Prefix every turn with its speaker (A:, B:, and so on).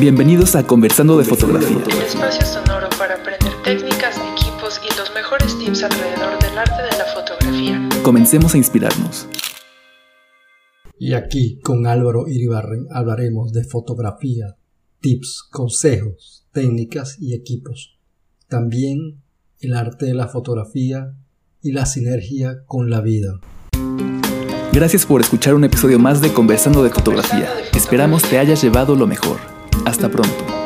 A: Bienvenidos a Conversando de Fotografía.
B: Un espacio sonoro para aprender técnicas, equipos y los mejores tips alrededor del arte de la fotografía.
A: Comencemos a inspirarnos.
C: Y aquí con Álvaro Iribarren hablaremos de fotografía, tips, consejos, técnicas y equipos. También el arte de la fotografía y la sinergia con la vida.
A: Gracias por escuchar un episodio más de Conversando de Fotografía. Esperamos te hayas llevado lo mejor. Hasta pronto.